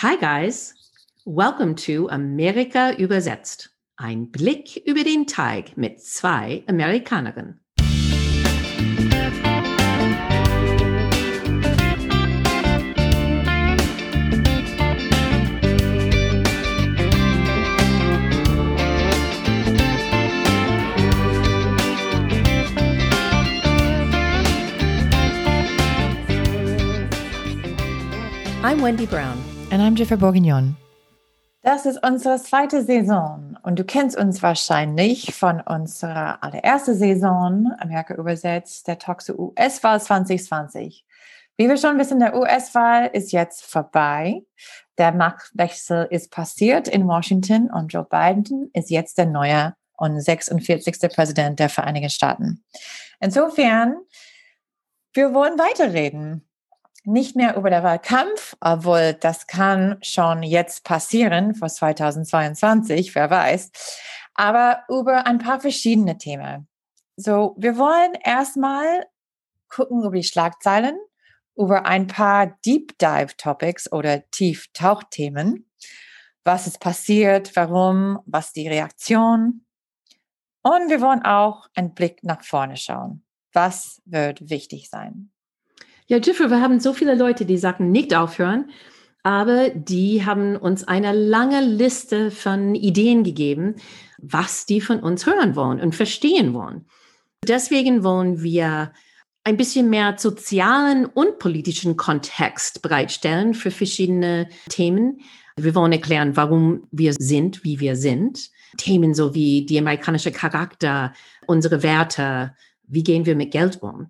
Hi guys, welcome to Amerika übersetzt. Ein Blick über den Teig mit zwei Amerikanerinnen. I'm Wendy Brown. And I'm Jennifer Bourguignon. Das ist unsere zweite Saison und du kennst uns wahrscheinlich von unserer allerersten Saison, Amerika übersetzt, der Talk zur US-Wahl 2020. Wie wir schon wissen, der US-Wahl ist jetzt vorbei. Der Machtwechsel ist passiert in Washington und Joe Biden ist jetzt der neue und 46. Präsident der Vereinigten Staaten. Insofern, wir wollen weiterreden nicht mehr über den Wahlkampf, obwohl das kann schon jetzt passieren, vor 2022, wer weiß, aber über ein paar verschiedene Themen. So, wir wollen erstmal gucken über die Schlagzeilen, über ein paar Deep Dive Topics oder Tieftauchthemen. Was ist passiert, warum, was die Reaktion. Und wir wollen auch einen Blick nach vorne schauen. Was wird wichtig sein? Ja, Jeffrey, wir haben so viele Leute, die sagen, nicht aufhören, aber die haben uns eine lange Liste von Ideen gegeben, was die von uns hören wollen und verstehen wollen. Deswegen wollen wir ein bisschen mehr sozialen und politischen Kontext bereitstellen für verschiedene Themen. Wir wollen erklären, warum wir sind, wie wir sind. Themen so wie die amerikanische Charakter, unsere Werte, wie gehen wir mit Geld um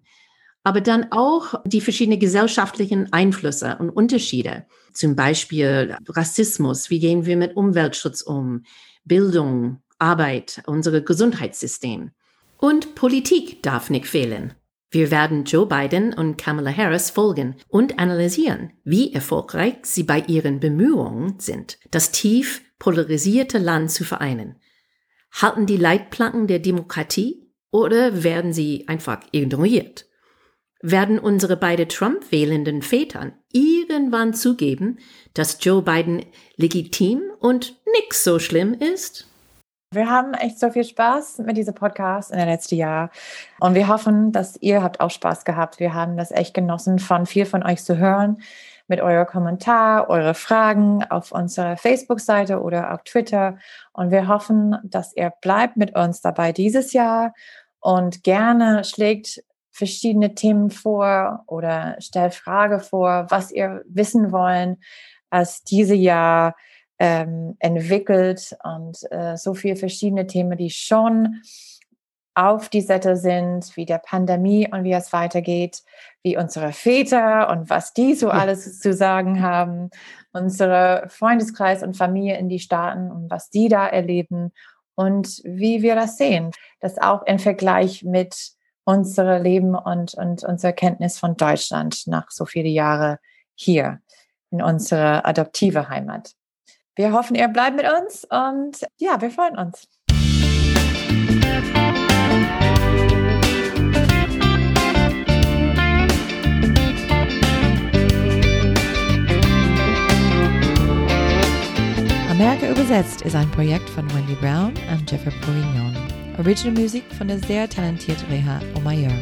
aber dann auch die verschiedenen gesellschaftlichen Einflüsse und Unterschiede. Zum Beispiel Rassismus, wie gehen wir mit Umweltschutz um, Bildung, Arbeit, unser Gesundheitssystem. Und Politik darf nicht fehlen. Wir werden Joe Biden und Kamala Harris folgen und analysieren, wie erfolgreich sie bei ihren Bemühungen sind, das tief polarisierte Land zu vereinen. Halten die Leitplanken der Demokratie oder werden sie einfach ignoriert? Werden unsere beide Trump-wählenden Vätern irgendwann zugeben, dass Joe Biden legitim und nix so schlimm ist? Wir haben echt so viel Spaß mit diesem Podcast in den letzten Jahr und wir hoffen, dass ihr habt auch Spaß gehabt. Wir haben das echt genossen, von viel von euch zu hören mit eurer Kommentar, eure Fragen auf unserer Facebook-Seite oder auf Twitter und wir hoffen, dass ihr bleibt mit uns dabei dieses Jahr und gerne schlägt verschiedene Themen vor oder stellt Frage vor, was ihr wissen wollen, als diese Jahr ähm, entwickelt. Und äh, so viele verschiedene Themen, die schon auf die Sette sind, wie der Pandemie und wie es weitergeht, wie unsere Väter und was die so alles zu sagen haben, unsere Freundeskreis und Familie in die Staaten und was die da erleben und wie wir das sehen. Das auch im Vergleich mit unsere Leben und, und unsere Kenntnis von Deutschland nach so viele Jahre hier in unserer adoptive Heimat. Wir hoffen, ihr bleibt mit uns und ja, wir freuen uns. Amerika übersetzt ist ein Projekt von Wendy Brown und Jeffrey Bourguignon. Original Music von der sehr talentierten Reha Omayer.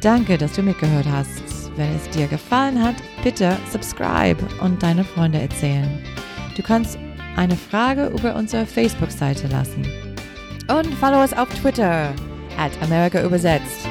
Danke, dass du mitgehört hast. Wenn es dir gefallen hat, bitte subscribe und deine Freunde erzählen. Du kannst eine Frage über unsere Facebook-Seite lassen. Und follow uns auf Twitter at America übersetzt.